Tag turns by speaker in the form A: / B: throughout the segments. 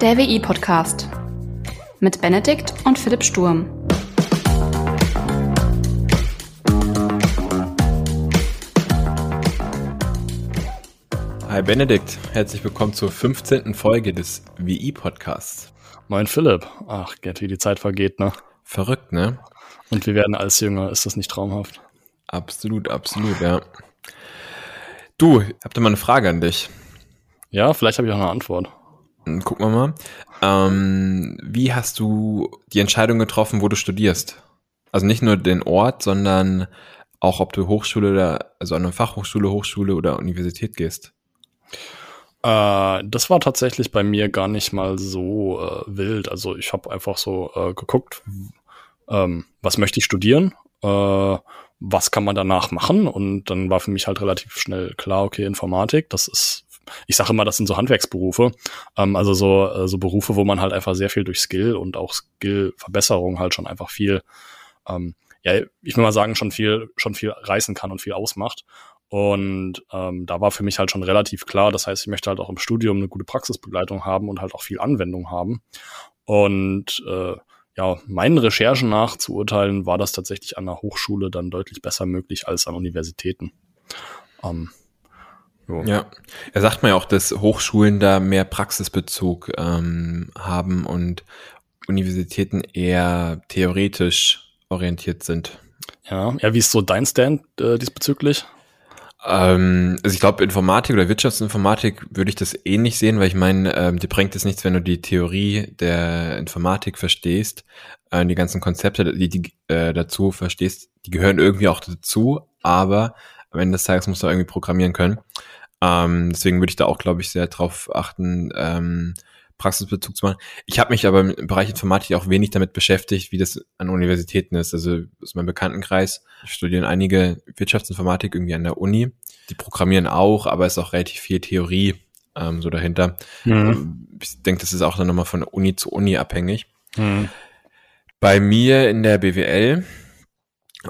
A: Der WI-Podcast mit Benedikt und Philipp Sturm.
B: Hi Benedikt, herzlich willkommen zur 15. Folge des WI-Podcasts.
C: Moin Philipp. Ach, Gerd, wie die Zeit vergeht, ne?
B: Verrückt, ne?
C: Und wir werden als Jünger, ist das nicht traumhaft?
B: Absolut, absolut, ja. Du, ich hab da mal eine Frage an dich.
C: Ja, vielleicht habe ich auch eine Antwort.
B: Hm, gucken wir mal. Ähm, wie hast du die Entscheidung getroffen, wo du studierst? Also nicht nur den Ort, sondern auch, ob du Hochschule oder, also an eine Fachhochschule, Hochschule oder Universität gehst.
C: Äh, das war tatsächlich bei mir gar nicht mal so äh, wild. Also ich habe einfach so äh, geguckt, ähm, was möchte ich studieren, äh, was kann man danach machen und dann war für mich halt relativ schnell klar, okay, Informatik, das ist, ich sage immer, das sind so Handwerksberufe, ähm, also so, äh, so Berufe, wo man halt einfach sehr viel durch Skill und auch Skillverbesserung halt schon einfach viel, ähm, ja, ich will mal sagen, schon viel, schon viel reißen kann und viel ausmacht. Und ähm, da war für mich halt schon relativ klar, das heißt, ich möchte halt auch im Studium eine gute Praxisbegleitung haben und halt auch viel Anwendung haben. Und äh, ja, meinen Recherchen nach zu urteilen, war das tatsächlich an der Hochschule dann deutlich besser möglich als an Universitäten.
B: Ähm, Ja, er sagt man ja auch, dass Hochschulen da mehr Praxisbezug ähm, haben und Universitäten eher theoretisch orientiert sind.
C: Ja, ja, wie ist so dein Stand äh, diesbezüglich?
B: Ähm, also ich glaube, Informatik oder Wirtschaftsinformatik würde ich das ähnlich sehen, weil ich meine, ähm, dir bringt es nichts, wenn du die Theorie der Informatik verstehst, äh, die ganzen Konzepte, die, die äh, dazu verstehst, die gehören irgendwie auch dazu, aber am Ende des Tages musst du irgendwie programmieren können. Ähm, deswegen würde ich da auch, glaube ich, sehr drauf achten, ähm, Praxisbezug zu machen. Ich habe mich aber im Bereich Informatik auch wenig damit beschäftigt, wie das an Universitäten ist. Also aus meinem Bekanntenkreis studieren einige Wirtschaftsinformatik irgendwie an der Uni. Die programmieren auch, aber es ist auch relativ viel Theorie ähm, so dahinter. Mhm. Ähm, ich denke, das ist auch dann nochmal von Uni zu Uni abhängig. Mhm. Bei mir in der BWL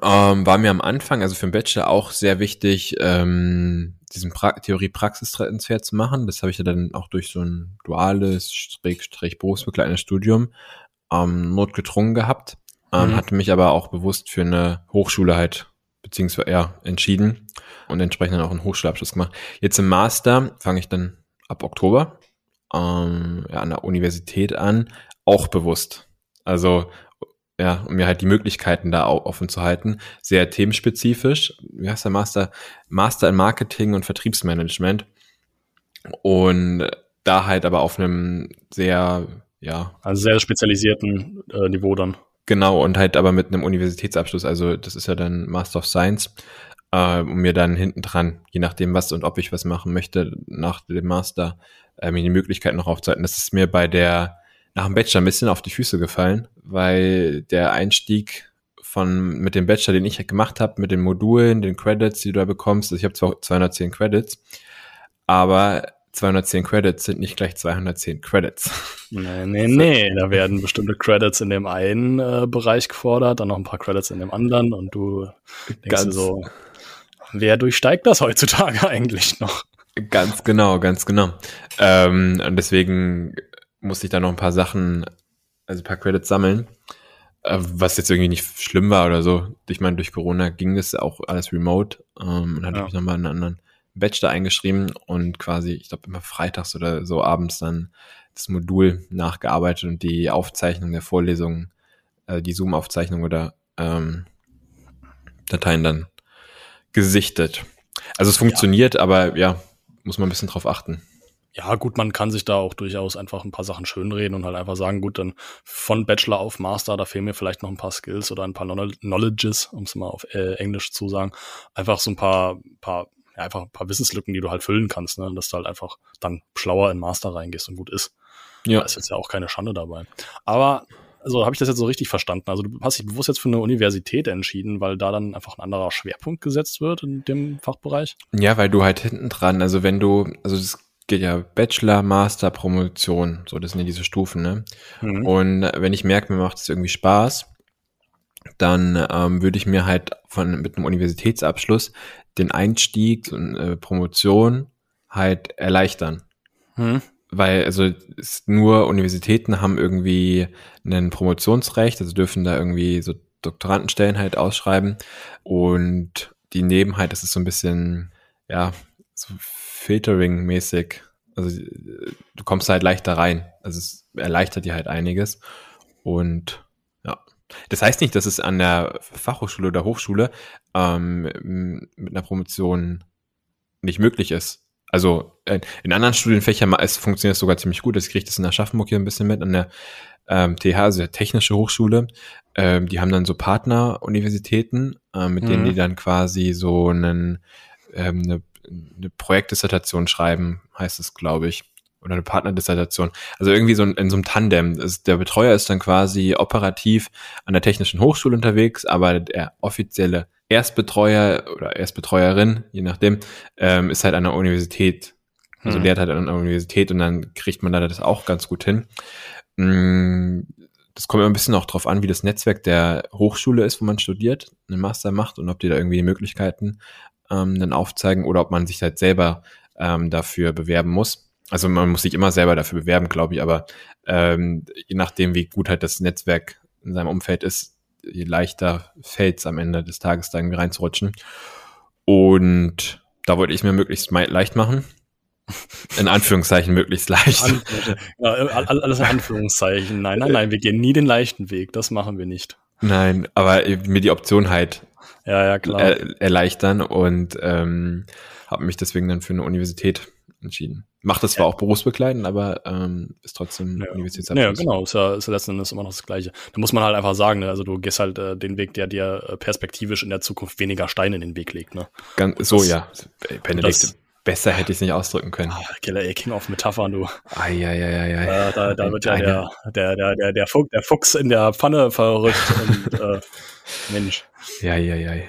B: ähm, war mir am Anfang, also für den Bachelor auch sehr wichtig, ähm, diesen pra Theorie-Praxistransfer zu machen. Das habe ich ja dann auch durch so ein duales, Strich, berufsbegleitendes Studium ähm, notgedrungen gehabt. Ähm, mhm. Hatte mich aber auch bewusst für eine Hochschule halt beziehungsweise ja, entschieden und entsprechend dann auch einen Hochschulabschluss gemacht. Jetzt im Master fange ich dann ab Oktober ähm, ja, an der Universität an, auch bewusst. Also ja, um mir halt die Möglichkeiten da offen zu halten. Sehr themenspezifisch. Wie heißt der Master? Master in Marketing und Vertriebsmanagement. Und da halt aber auf einem sehr, ja.
C: Also sehr spezialisierten äh, Niveau dann.
B: Genau, und halt aber mit einem Universitätsabschluss. Also das ist ja dann Master of Science. Äh, um mir dann hinten dran, je nachdem was und ob ich was machen möchte, nach dem Master, äh, mir die Möglichkeit noch aufzuhalten. Das ist mir bei der nach dem Bachelor ein bisschen auf die Füße gefallen, weil der Einstieg von mit dem Bachelor, den ich gemacht habe, mit den Modulen, den Credits, die du da bekommst, also ich habe zwar 210 Credits, aber 210 Credits sind nicht gleich 210 Credits.
C: Nee, nee, nee. Da werden bestimmte Credits in dem einen äh, Bereich gefordert, dann noch ein paar Credits in dem anderen und du denkst ganz, dir so, wer durchsteigt das heutzutage eigentlich noch?
B: Ganz genau, ganz genau. Ähm, und deswegen musste ich da noch ein paar Sachen, also ein paar Credits sammeln, äh, was jetzt irgendwie nicht schlimm war oder so. Ich meine, durch Corona ging das auch alles remote ähm, und hatte ja. mich nochmal einen anderen Bachelor eingeschrieben und quasi, ich glaube, immer freitags oder so abends dann das Modul nachgearbeitet und die Aufzeichnung der Vorlesungen, äh, die Zoom-Aufzeichnung oder ähm, Dateien dann gesichtet. Also es funktioniert, ja. aber ja, muss man ein bisschen drauf achten.
C: Ja, gut, man kann sich da auch durchaus einfach ein paar Sachen schönreden und halt einfach sagen, gut, dann von Bachelor auf Master, da fehlen mir vielleicht noch ein paar Skills oder ein paar Knowledges, um es mal auf äh, Englisch zu sagen. Einfach so ein paar, paar, ja, einfach ein paar Wissenslücken, die du halt füllen kannst, ne? dass du halt einfach dann schlauer in Master reingehst und gut ist. Ja. Da ist jetzt ja auch keine Schande dabei. Aber also habe ich das jetzt so richtig verstanden? Also du hast dich bewusst jetzt für eine Universität entschieden, weil da dann einfach ein anderer Schwerpunkt gesetzt wird in dem Fachbereich?
B: Ja, weil du halt hinten dran, also wenn du, also das geht ja Bachelor, Master, Promotion. So, das sind ja diese Stufen, ne? Mhm. Und wenn ich merke, mir macht es irgendwie Spaß, dann ähm, würde ich mir halt von mit einem Universitätsabschluss den Einstieg und äh, Promotion halt erleichtern. Mhm. weil also nur Universitäten haben irgendwie ein Promotionsrecht, also dürfen da irgendwie so Doktorandenstellen halt ausschreiben und die nehmen halt, das ist so ein bisschen, ja, so Filtering-mäßig. Also du kommst halt leichter rein. Also es erleichtert dir halt einiges. Und ja. Das heißt nicht, dass es an der Fachhochschule oder Hochschule ähm, mit einer Promotion nicht möglich ist. Also äh, in anderen Studienfächern es funktioniert es sogar ziemlich gut. Ich kriege das in Aschaffenburg hier ein bisschen mit, an der ähm, TH, also der Technische Hochschule. Ähm, die haben dann so Partneruniversitäten, äh, mit mhm. denen die dann quasi so einen, ähm, eine, eine Projektdissertation schreiben, heißt es, glaube ich oder eine Partnerdissertation. Also irgendwie so in, so einem Tandem. Das, der Betreuer ist dann quasi operativ an der Technischen Hochschule unterwegs, aber der offizielle Erstbetreuer oder Erstbetreuerin, je nachdem, ähm, ist halt an der Universität. Also hm. lehrt halt an der Universität und dann kriegt man da das auch ganz gut hin. Mm, das kommt immer ein bisschen auch drauf an, wie das Netzwerk der Hochschule ist, wo man studiert, einen Master macht und ob die da irgendwie die Möglichkeiten ähm, dann aufzeigen oder ob man sich halt selber ähm, dafür bewerben muss. Also man muss sich immer selber dafür bewerben, glaube ich, aber ähm, je nachdem, wie gut halt das Netzwerk in seinem Umfeld ist, je leichter fällt es am Ende des Tages da irgendwie reinzurutschen. Und da wollte ich mir möglichst leicht machen. In Anführungszeichen möglichst leicht.
C: ja, alles in Anführungszeichen. Nein, nein, nein, wir gehen nie den leichten Weg. Das machen wir nicht.
B: Nein, aber mir die Option halt
C: ja, ja, klar.
B: Er, erleichtern und ähm, habe mich deswegen dann für eine Universität entschieden. Macht das zwar ja. auch berufsbegleitend, aber ähm, ist trotzdem
C: ja. Universitätsabschluss. Ja, genau, ist ja, ist ja letzten Endes immer noch das Gleiche. Da muss man halt einfach sagen, ne? also du gehst halt äh, den Weg, der dir äh, perspektivisch in der Zukunft weniger Steine in den Weg legt. Ne?
B: Ganz, so, das, ja. Benedikt, besser hätte ich es nicht ausdrücken können. Ah,
C: Killer, ey, King of Metaphern, du.
B: Ai, ai, ai, ai.
C: Äh, da, da wird ja der, der, der, der, der, Fuchs, der Fuchs in der Pfanne verrückt und äh, Mensch.
B: Ja, ja, ja.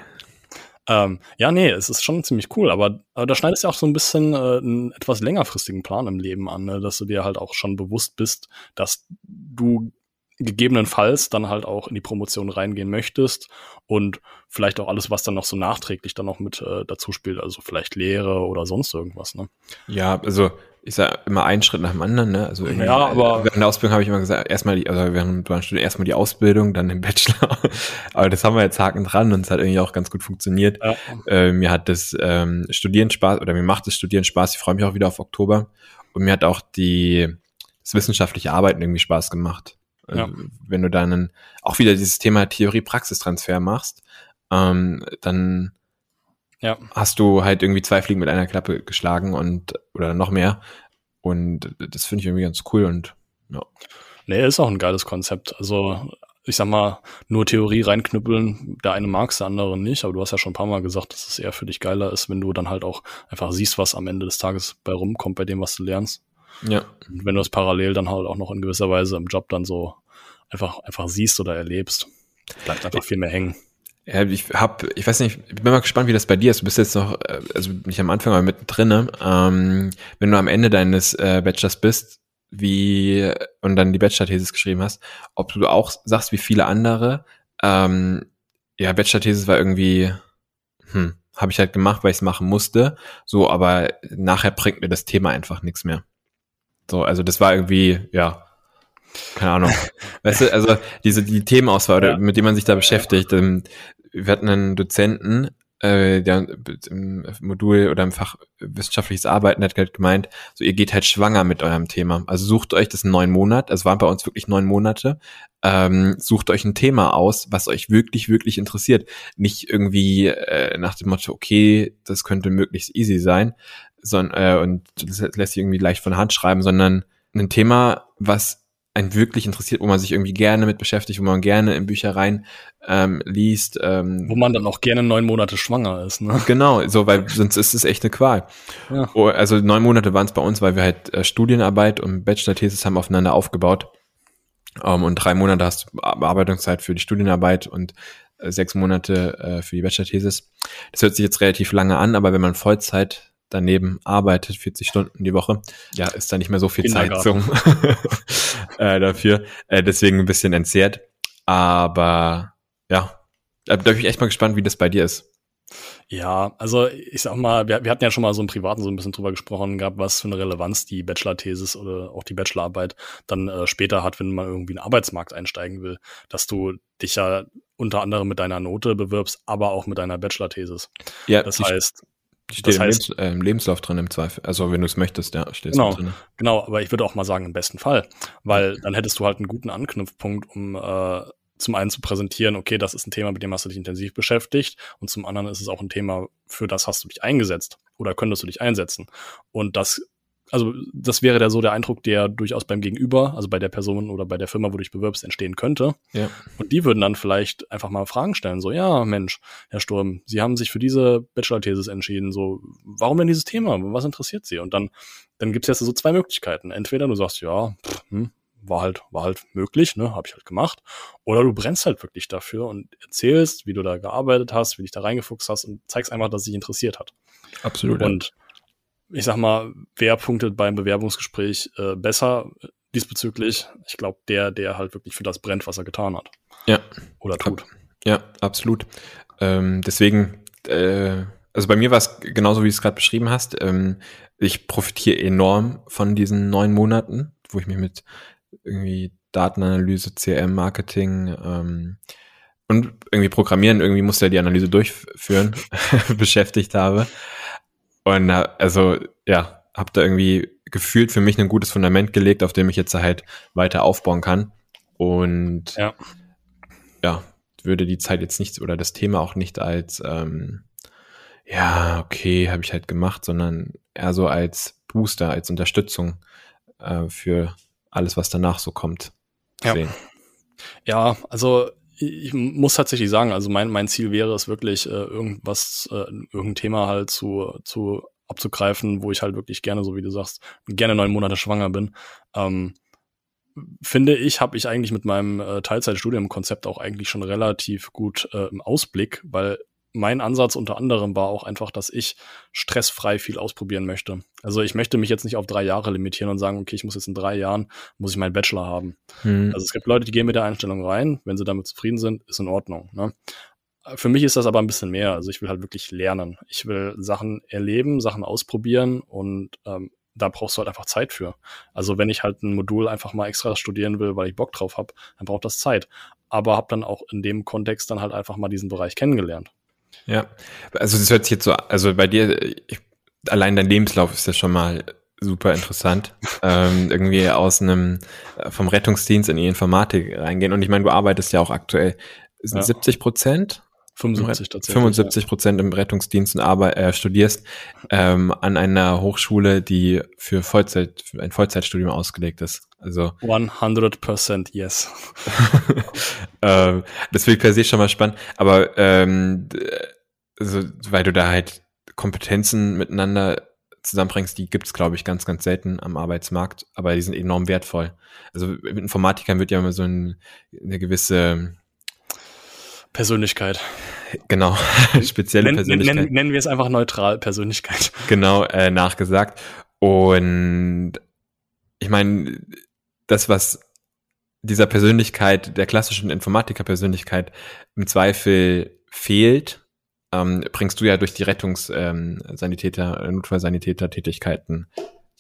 C: Ähm, ja, nee, es ist schon ziemlich cool, aber, aber da schneidest du auch so ein bisschen äh, einen etwas längerfristigen Plan im Leben an, ne? dass du dir halt auch schon bewusst bist, dass du gegebenenfalls dann halt auch in die Promotion reingehen möchtest und vielleicht auch alles, was dann noch so nachträglich dann noch mit äh, dazu spielt, also vielleicht Lehre oder sonst irgendwas. Ne?
B: Ja, also ich sage immer einen Schritt nach dem anderen, ne? Also
C: ja, aber
B: während der Ausbildung habe ich immer gesagt, erstmal die, also während meinem Studium erstmal die Ausbildung, dann den Bachelor. aber das haben wir jetzt Haken dran und es hat irgendwie auch ganz gut funktioniert. Ja. Äh, mir hat das ähm, Studieren Spaß oder mir macht das Studieren Spaß. Ich freue mich auch wieder auf Oktober und mir hat auch die das wissenschaftliche Arbeiten irgendwie Spaß gemacht. Also, ja. Wenn du dann auch wieder dieses Thema Theorie-Praxistransfer machst, ähm, dann ja. hast du halt irgendwie zwei Fliegen mit einer Klappe geschlagen und oder noch mehr. Und das finde ich irgendwie ganz cool und ja.
C: Nee, ist auch ein geiles Konzept. Also ich sag mal, nur Theorie reinknüppeln, der eine mag es, der andere nicht, aber du hast ja schon ein paar Mal gesagt, dass es eher für dich geiler ist, wenn du dann halt auch einfach siehst, was am Ende des Tages bei rumkommt, bei dem, was du lernst.
B: Ja.
C: Und wenn du es parallel dann halt auch noch in gewisser Weise im Job dann so einfach, einfach siehst oder erlebst, bleibt einfach viel mehr hängen.
B: Ja, ich hab, ich weiß nicht, ich bin mal gespannt, wie das bei dir ist. Du bist jetzt noch, äh, also nicht am Anfang, aber mittendrin. Ne? Ähm, wenn du am Ende deines äh, Bachelors bist, wie und dann die Bachelor-Thesis geschrieben hast, ob du auch sagst, wie viele andere, ähm, ja, Bachelor-Thesis war irgendwie, hm, habe ich halt gemacht, weil ich es machen musste. So, aber nachher bringt mir das Thema einfach nichts mehr. So, also das war irgendwie, ja, keine Ahnung. weißt du, also diese die Themenauswahl, ja. mit dem man sich da beschäftigt. Ähm, wir hatten einen Dozenten, äh, der im Modul oder im Fach wissenschaftliches Arbeiten hat halt gemeint, so ihr geht halt schwanger mit eurem Thema. Also sucht euch das neun Monat, es waren bei uns wirklich neun Monate, ähm, sucht euch ein Thema aus, was euch wirklich, wirklich interessiert. Nicht irgendwie äh, nach dem Motto, okay, das könnte möglichst easy sein, sondern äh, und das lässt sich irgendwie leicht von Hand schreiben, sondern ein Thema, was einen wirklich interessiert, wo man sich irgendwie gerne mit beschäftigt, wo man gerne in Büchereien ähm, liest. Ähm,
C: wo man dann auch gerne neun Monate schwanger ist. Ne?
B: Genau, so, weil sonst ist es echt eine Qual. Ja. Oh, also neun Monate waren es bei uns, weil wir halt äh, Studienarbeit und Bachelor-Thesis haben aufeinander aufgebaut. Um, ähm, und drei Monate hast du Bearbeitungszeit für die Studienarbeit und äh, sechs Monate äh, für die Bachelor-Thesis. Das hört sich jetzt relativ lange an, aber wenn man Vollzeit daneben arbeitet, 40 Stunden die Woche, ja, ist da nicht mehr so viel Zeit zum, äh, dafür. Äh, deswegen ein bisschen entzerrt. Aber ja, da bin ich echt mal gespannt, wie das bei dir ist.
C: Ja, also ich sag mal, wir, wir hatten ja schon mal so im Privaten so ein bisschen drüber gesprochen gehabt, was für eine Relevanz die Bachelor-Thesis oder auch die Bachelorarbeit dann äh, später hat, wenn man irgendwie in den Arbeitsmarkt einsteigen will, dass du dich ja unter anderem mit deiner Note bewirbst, aber auch mit deiner Bachelor-Thesis.
B: Ja,
C: das heißt,
B: steht
C: das
B: im,
C: heißt-
B: Lebens, äh, im Lebenslauf drin im Zweifel. Also wenn du es möchtest, ja, steht es
C: Genau.
B: drin.
C: Genau, aber ich würde auch mal sagen, im besten Fall. Weil dann hättest du halt einen guten Anknüpfpunkt, um äh, zum einen zu präsentieren, okay, das ist ein Thema, mit dem hast du dich intensiv beschäftigt und zum anderen ist es auch ein Thema, für das hast du dich eingesetzt oder könntest du dich einsetzen. Und das, also das wäre der so der Eindruck, der durchaus beim Gegenüber, also bei der Person oder bei der Firma, wo du dich bewirbst, entstehen könnte.
B: Ja.
C: Und die würden dann vielleicht einfach mal Fragen stellen, so, ja, Mensch, Herr Sturm, Sie haben sich für diese Bachelor-Thesis entschieden, so, warum denn dieses Thema? Was interessiert Sie? Und dann, dann gibt's jetzt so zwei Möglichkeiten. Entweder du sagst, ja, pff, hm, war halt, war halt möglich, ne, habe ich halt gemacht. Oder du brennst halt wirklich dafür und erzählst, wie du da gearbeitet hast, wie dich da reingefuchst hast und zeigst einfach, dass es dich interessiert hat.
B: Absolut.
C: Und ich sag mal, wer punktet beim Bewerbungsgespräch äh, besser diesbezüglich? Ich glaube, der, der halt wirklich für das brennt, was er getan hat.
B: Ja.
C: Oder tut.
B: Ja, absolut. Ähm, deswegen, äh, also bei mir war es genauso, wie du es gerade beschrieben hast. Ähm, ich profitiere enorm von diesen neun Monaten, wo ich mich mit irgendwie Datenanalyse, CRM-Marketing ähm, und irgendwie Programmieren, irgendwie musste ja die Analyse durchführen, beschäftigt habe. Und äh, also, ja, habe da irgendwie gefühlt für mich ein gutes Fundament gelegt, auf dem ich jetzt halt weiter aufbauen kann. Und
C: Ja.
B: ja, würde die Zeit jetzt nicht oder das Thema auch nicht als ähm, ja, okay, habe ich halt gemacht, sondern eher so als Booster, als Unterstützung äh, für alles, was danach so kommt.
C: Ja.
B: sehen.
C: Ja, also ich muss tatsächlich sagen, also mein, mein Ziel wäre es wirklich, äh, irgendwas, äh, irgendein Thema halt zu, zu abzugreifen, wo ich halt wirklich gerne, so wie du sagst, gerne neun Monate schwanger bin. Ähm, finde ich, habe ich eigentlich mit meinem äh, Teilzeitstudiumkonzept auch eigentlich schon relativ gut äh, im Ausblick, weil mein Ansatz unter anderem war auch einfach, dass ich stressfrei viel ausprobieren möchte. Also ich möchte mich jetzt nicht auf drei Jahre limitieren und sagen, okay, ich muss jetzt in drei Jahren, muss ich meinen Bachelor haben.
B: Hm.
C: Also es gibt Leute, die gehen mit der Einstellung rein, wenn sie damit zufrieden sind, ist in Ordnung. Ne? Für mich ist das aber ein bisschen mehr. Also ich will halt wirklich lernen. Ich will Sachen erleben, Sachen ausprobieren und ähm, da brauchst du halt einfach Zeit für. Also wenn ich halt ein Modul einfach mal extra studieren will, weil ich Bock drauf habe, dann braucht das Zeit. Aber habe dann auch in dem Kontext dann halt einfach mal diesen Bereich kennengelernt.
B: Ja, also das hört sich jetzt so, also bei dir, ich, allein dein Lebenslauf ist ja schon mal super interessant. ähm, irgendwie aus einem, äh, vom Rettungsdienst in die Informatik reingehen. Und ich meine, du arbeitest ja auch aktuell, sind
C: Ja.
B: 70 Prozent?
C: 75 tatsächlich.
B: 75 Prozent im Rettungsdienst und arbeit, äh, studierst ähm, an einer Hochschule, die für Vollzeit, für ein Vollzeitstudium ausgelegt ist. Also
C: Ja. 100% yes.
B: ähm, das finde ich per se schon mal spannend, aber ähm, also, weil du da halt Kompetenzen miteinander zusammenbringst, die gibt's glaube ich, ganz, ganz selten am Arbeitsmarkt, aber die sind enorm wertvoll. Also mit Informatikern wird ja immer so ein, eine gewisse,
C: Persönlichkeit.
B: genau, spezielle
C: Nenn,
B: Persönlichkeit.
C: nennen, nennen wir es einfach neutral Persönlichkeit.
B: genau äh, nachgesagt. Und ich meine, das, was dieser Persönlichkeit, der klassischen Informatiker-Persönlichkeit im Zweifel fehlt, ähm, bringst du ja durch die Rettungssanitäter, äh, Notfallsanitäter-Tätigkeiten,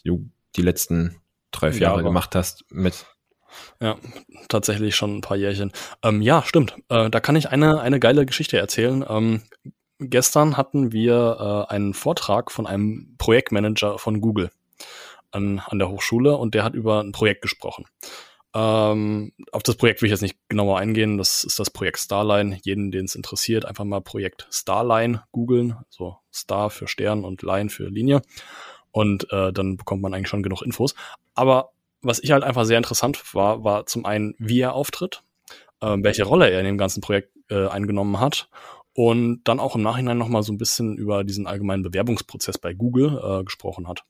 B: die du die letzten drei, vier
C: Ja,
B: Jahre
C: aber-
B: gemacht hast, mit.
C: Ja, tatsächlich schon ein paar Jährchen. Ähm, ja, stimmt. Äh, da kann ich eine, eine geile Geschichte erzählen. Ähm, gestern hatten wir äh, einen Vortrag von einem Projektmanager von Google an, an der Hochschule und der hat über ein Projekt gesprochen. Ähm, auf das Projekt will ich jetzt nicht genauer eingehen. Das ist das Projekt Starline. Jeden, den es interessiert, einfach mal Projekt Starline googeln. So Star für Stern und Line für Linie. Und äh, dann bekommt man eigentlich schon genug Infos. Aber was ich halt einfach sehr interessant war, war zum einen, wie er auftritt, ähm, welche Rolle er in dem ganzen Projekt äh, eingenommen hat und dann auch im Nachhinein nochmal so ein bisschen über diesen allgemeinen Bewerbungsprozess bei Google äh, gesprochen hat.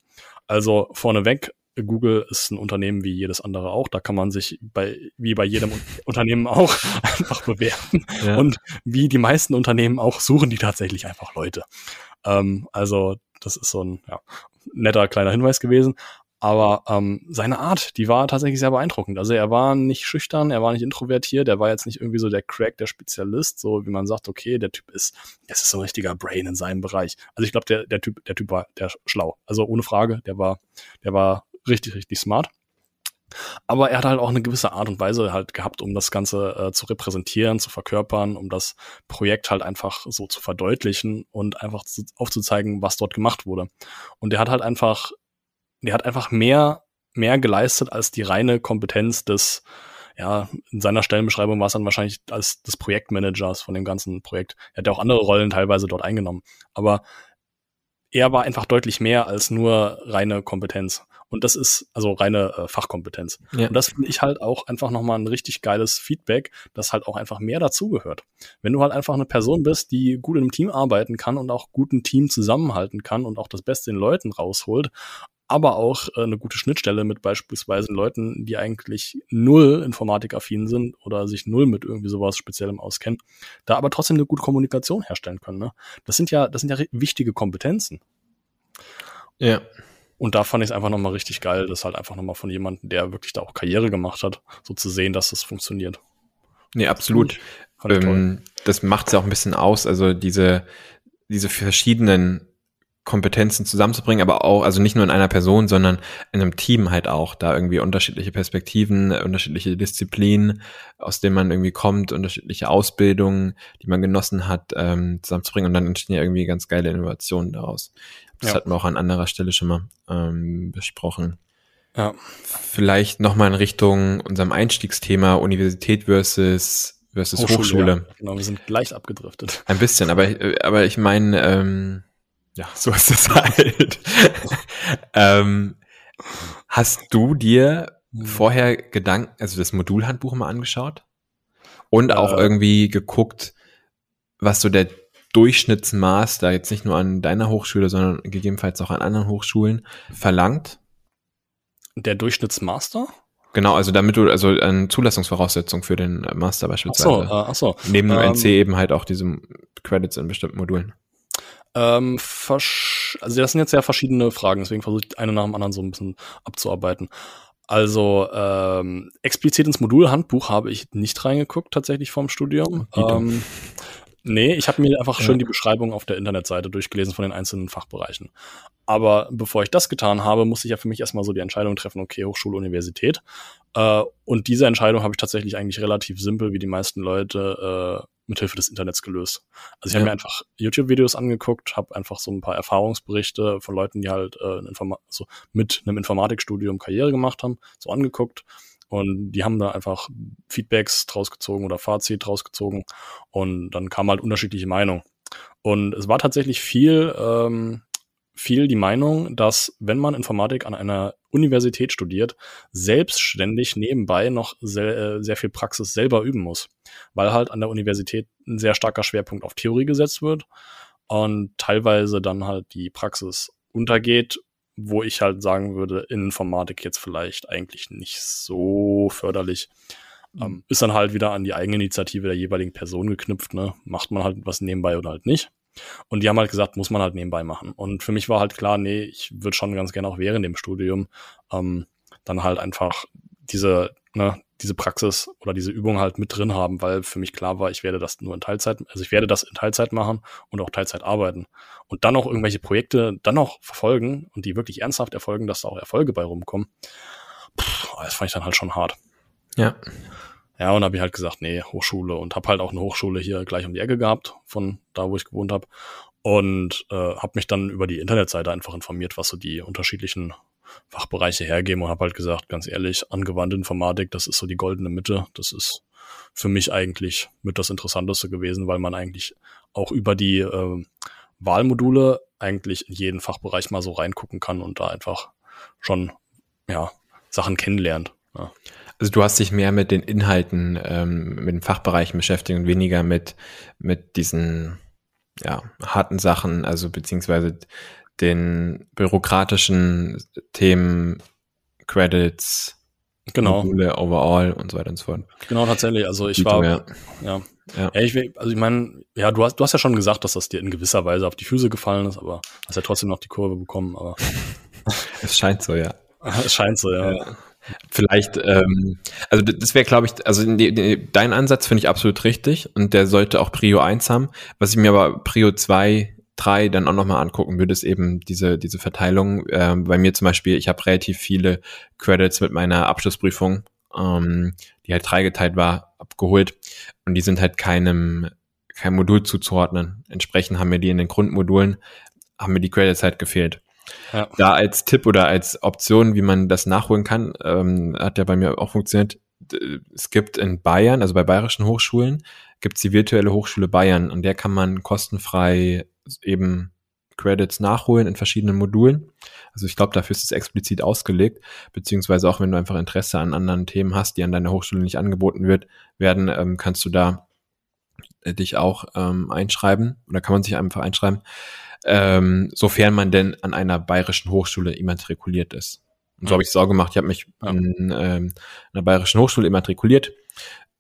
C: Also vorneweg, Google ist ein Unternehmen wie jedes andere auch. Da kann man sich bei, wie bei jedem Un- Unternehmen auch einfach bewerben.
B: Ja.
C: Und wie die meisten Unternehmen auch suchen die tatsächlich einfach Leute. Ähm, also das ist so ein ja, netter kleiner Hinweis gewesen. Aber ähm, seine Art, die war tatsächlich sehr beeindruckend. Also er war nicht schüchtern, er war nicht introvertiert, er war jetzt nicht irgendwie so der Crack, der Spezialist, so wie man sagt, okay, der Typ ist, das ist so ein richtiger Brain in seinem Bereich. Also ich glaube, der, der Typ, der Typ war der schlau. Also ohne Frage, der war, der war richtig, richtig smart. Aber er hat halt auch eine gewisse Art und Weise halt gehabt, um das Ganze äh, zu repräsentieren, zu verkörpern, um das Projekt halt einfach so zu verdeutlichen und einfach zu, aufzuzeigen, was dort gemacht wurde. Und er hat halt einfach, der hat einfach mehr, mehr geleistet als die reine Kompetenz des, ja, in seiner Stellenbeschreibung war es dann wahrscheinlich als des Projektmanagers von dem ganzen Projekt. Er hat ja auch andere Rollen teilweise dort eingenommen. Aber er war einfach deutlich mehr als nur reine Kompetenz. Und das ist also reine äh, Fachkompetenz. Ja. Und das finde ich halt auch einfach nochmal ein richtig geiles Feedback, dass halt auch einfach mehr dazugehört. Wenn du halt einfach eine Person bist, die gut in einem Team arbeiten kann und auch gut ein Team zusammenhalten kann und auch das Beste in Leuten rausholt, aber auch äh, eine gute Schnittstelle mit beispielsweise Leuten, die eigentlich null informatikaffin sind oder sich null mit irgendwie sowas Speziellem auskennen, da aber trotzdem eine gute Kommunikation herstellen können. Ne? Das sind ja, das sind ja wichtige Kompetenzen.
B: Ja.
C: Und da fand ich es einfach nochmal richtig geil, das halt einfach nochmal von jemandem, der wirklich da auch Karriere gemacht hat, so zu sehen, dass das funktioniert.
B: Nee, absolut. Ähm, das macht es ja auch ein bisschen aus, also diese, diese verschiedenen Kompetenzen zusammenzubringen, aber auch, also nicht nur in einer Person, sondern in einem Team halt auch, da irgendwie unterschiedliche Perspektiven, unterschiedliche Disziplinen, aus denen man irgendwie kommt, unterschiedliche Ausbildungen, die man genossen hat, ähm, zusammenzubringen und dann entstehen ja irgendwie ganz geile Innovationen daraus. Das ja. hatten wir auch an anderer Stelle schon mal ähm, besprochen.
C: Ja.
B: Vielleicht nochmal in Richtung unserem Einstiegsthema Universität versus versus Hochschule. Hochschule. Ja.
C: Genau, wir sind leicht abgedriftet.
B: Ein bisschen, aber aber ich meine, ähm, ja, so ist es halt. ähm, hast du dir vorher Gedanken, also das Modulhandbuch mal angeschaut? Und auch äh, irgendwie geguckt, was so der Durchschnittsmaster jetzt nicht nur an deiner Hochschule, sondern gegebenenfalls auch an anderen Hochschulen verlangt?
C: Der Durchschnittsmaster?
B: Genau, also damit du, also eine Zulassungsvoraussetzung für den Master beispielsweise.
C: Ach so, äh, ach so.
B: Neben dem ähm, NC eben halt auch diese Credits in bestimmten Modulen.
C: Ähm, also das sind jetzt sehr verschiedene Fragen, deswegen versuche ich eine nach dem anderen so ein bisschen abzuarbeiten. Also ähm, explizit ins Modulhandbuch habe ich nicht reingeguckt, tatsächlich vorm Studium. Ähm, Nee, ich habe mir einfach ja. schön die Beschreibung auf der Internetseite durchgelesen von den einzelnen Fachbereichen. Aber bevor ich das getan habe, musste ich ja für mich erstmal so die Entscheidung treffen, okay, Hochschule, Universität. Äh, und diese Entscheidung habe ich tatsächlich eigentlich relativ simpel, wie die meisten Leute, äh, mithilfe des Internets gelöst. Also ich ja. habe mir einfach YouTube-Videos angeguckt, habe einfach so ein paar Erfahrungsberichte von Leuten, die halt äh, so mit einem Informatikstudium Karriere gemacht haben, so angeguckt und die haben da einfach Feedbacks draus gezogen oder Fazit draus gezogen. Und dann kam halt unterschiedliche Meinungen. Und es war tatsächlich viel, ähm, viel die Meinung, dass wenn man Informatik an einer Universität studiert, selbstständig nebenbei noch sehr, äh, sehr viel Praxis selber üben muss. Weil halt an der Universität ein sehr starker Schwerpunkt auf Theorie gesetzt wird und teilweise dann halt die Praxis untergeht wo ich halt sagen würde, in Informatik jetzt vielleicht eigentlich nicht so förderlich. Mhm. Ähm, ist dann halt wieder an die Eigeninitiative der jeweiligen Person geknüpft, ne? Macht man halt was nebenbei oder halt nicht. Und die haben halt gesagt, muss man halt nebenbei machen. Und für mich war halt klar, nee, ich würde schon ganz gerne auch während dem Studium ähm, dann halt einfach diese, ne, diese Praxis oder diese Übung halt mit drin haben, weil für mich klar war, ich werde das nur in Teilzeit, also ich werde das in Teilzeit machen und auch Teilzeit arbeiten. Und dann auch irgendwelche Projekte dann noch verfolgen und die wirklich ernsthaft erfolgen, dass da auch Erfolge bei rumkommen. Puh, das fand ich dann halt schon hart.
B: Ja.
C: Ja, und habe ich halt gesagt, nee, Hochschule und habe halt auch eine Hochschule hier gleich um die Ecke gehabt, von da, wo ich gewohnt habe. Und äh, habe mich dann über die Internetseite einfach informiert, was so die unterschiedlichen Fachbereiche hergeben und habe halt gesagt, ganz ehrlich, angewandte Informatik, das ist so die goldene Mitte. Das ist für mich eigentlich mit das Interessanteste gewesen, weil man eigentlich auch über die äh, Wahlmodule eigentlich in jeden Fachbereich mal so reingucken kann und da einfach schon ja, Sachen kennenlernt. Ja.
B: Also du hast dich mehr mit den Inhalten, ähm, mit den Fachbereichen beschäftigt und weniger mit, mit diesen ja, harten Sachen, also beziehungsweise den bürokratischen Themen, Credits,
C: genau.
B: Module, Overall und so weiter und so fort.
C: Genau, tatsächlich. Also ich war, ja, ja. ja. ja ich, also ich meine, ja, du hast, du hast ja schon gesagt, dass das dir in gewisser Weise auf die Füße gefallen ist, aber hast ja trotzdem noch die Kurve bekommen, aber.
B: es scheint so, ja.
C: Es scheint so, ja. ja.
B: Vielleicht, ähm, also das wäre, glaube ich, also die, die, dein Ansatz finde ich absolut richtig und der sollte auch Prio 1 haben. Was ich mir aber Prio 2, 3 dann auch nochmal angucken würde, ist eben diese, diese Verteilung. Ähm, bei mir zum Beispiel, ich habe relativ viele Credits mit meiner Abschlussprüfung, ähm, die halt dreigeteilt war, abgeholt und die sind halt keinem, kein Modul zuzuordnen. Entsprechend haben mir die in den Grundmodulen, haben mir die Credits halt gefehlt. Ja. Da als Tipp oder als Option, wie man das nachholen kann, ähm, hat ja bei mir auch funktioniert. Es gibt in Bayern, also bei bayerischen Hochschulen, gibt es die virtuelle Hochschule Bayern und der kann man kostenfrei eben Credits nachholen in verschiedenen Modulen. Also ich glaube, dafür ist es explizit ausgelegt, beziehungsweise auch wenn du einfach Interesse an anderen Themen hast, die an deiner Hochschule nicht angeboten wird, werden, ähm, kannst du da äh, dich auch ähm, einschreiben oder kann man sich einfach einschreiben ähm, sofern man denn an einer bayerischen Hochschule immatrikuliert ist. Und so habe ich es auch gemacht. Ich habe mich ja. in ähm, einer bayerischen Hochschule immatrikuliert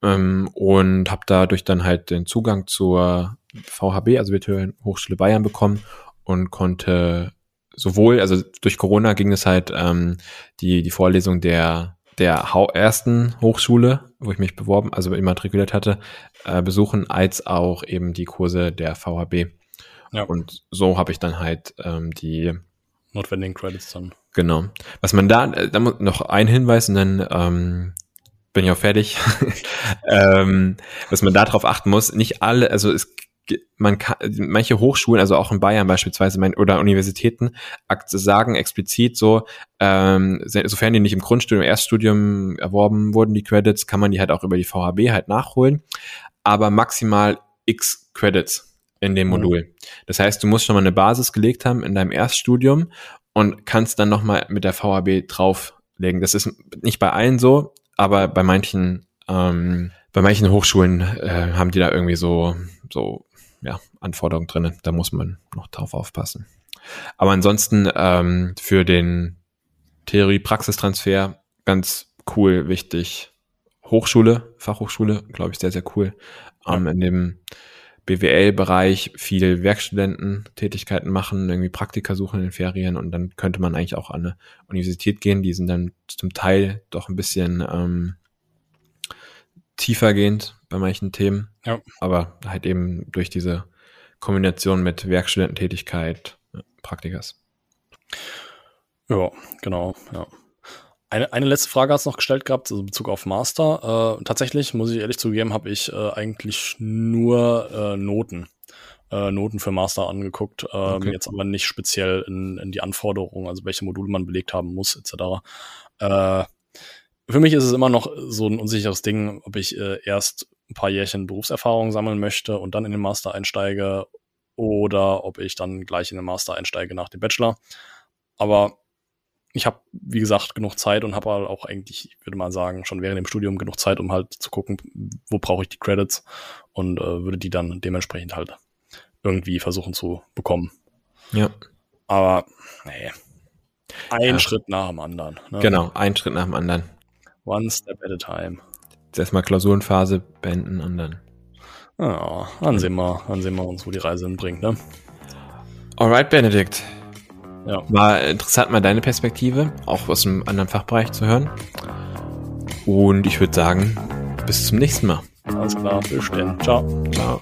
B: ähm, und habe dadurch dann halt den Zugang zur VHB, also Virtuellen Hochschule Bayern, bekommen und konnte sowohl, also durch Corona ging es halt ähm, die, die Vorlesung der der ersten Hochschule, wo ich mich beworben, also immatrikuliert hatte, äh, besuchen, als auch eben die Kurse der VHB. Ja. Und so habe ich dann halt ähm, die
C: notwendigen Credits dann.
B: Genau. Was man da, äh, da noch ein Hinweis und dann ähm, bin ich auch fertig. ähm, was man da drauf achten muss, nicht alle, also es man kann, manche Hochschulen, also auch in Bayern beispielsweise mein, oder Universitäten, sagen explizit so, ähm, sofern die nicht im Grundstudium, Erststudium erworben wurden, die Credits, kann man die halt auch über die VHB halt nachholen, aber maximal x Credits in dem Modul. Das heißt, du musst schon mal eine Basis gelegt haben in deinem Erststudium und kannst dann nochmal mit der VHB drauflegen. Das ist nicht bei allen so, aber bei manchen, ähm, bei manchen Hochschulen äh, haben die da irgendwie so, so ja, Anforderungen drin. Da muss man noch drauf aufpassen. Aber ansonsten ähm, für den Theorie-Praxistransfer ganz cool, wichtig. Hochschule, Fachhochschule, glaube ich, sehr, sehr cool. Ähm, in dem BWL-Bereich viel Werkstudententätigkeiten machen, irgendwie Praktika suchen in den Ferien und dann könnte man eigentlich auch an eine Universität gehen. Die sind dann zum Teil doch ein bisschen ähm, tiefergehend bei manchen Themen, ja. aber halt eben durch diese Kombination mit Werkstudententätigkeit, Praktikas.
C: Ja, genau, ja. Eine, eine letzte Frage hast du noch gestellt gehabt, also in Bezug auf Master. Äh, tatsächlich, muss ich ehrlich zugeben, habe ich äh, eigentlich nur äh, Noten. Äh, Noten für Master angeguckt, ähm, okay. jetzt aber nicht speziell in, in die Anforderungen, also welche Module man belegt haben muss, etc. Äh, für mich ist es immer noch so ein unsicheres Ding, ob ich äh, erst ein paar Jährchen Berufserfahrung sammeln möchte und dann in den Master einsteige oder ob ich dann gleich in den Master einsteige nach dem Bachelor. Aber ich habe, wie gesagt, genug Zeit und habe halt auch eigentlich, ich würde mal sagen, schon während dem Studium genug Zeit, um halt zu gucken, wo brauche ich die Credits und äh, würde die dann dementsprechend halt irgendwie versuchen zu bekommen.
B: Ja.
C: Aber, nee. Ein ja. Schritt nach dem anderen.
B: Ne? Genau, ein Schritt nach dem anderen.
C: One step at a time.
B: Jetzt erstmal Klausurenphase beenden und dann.
C: Ja, dann sehen wir, dann sehen wir uns, wo die Reise hinbringt, ne?
B: Alright, Benedikt. Ja. War interessant, mal deine Perspektive, auch aus einem anderen Fachbereich zu hören. Und ich würde sagen, bis zum nächsten Mal.
C: Alles klar, bis dann. Ciao. Ciao.